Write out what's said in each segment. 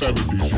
70s,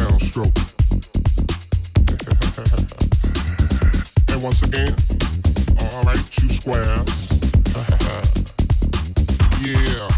and once again, alright, you squares. yeah.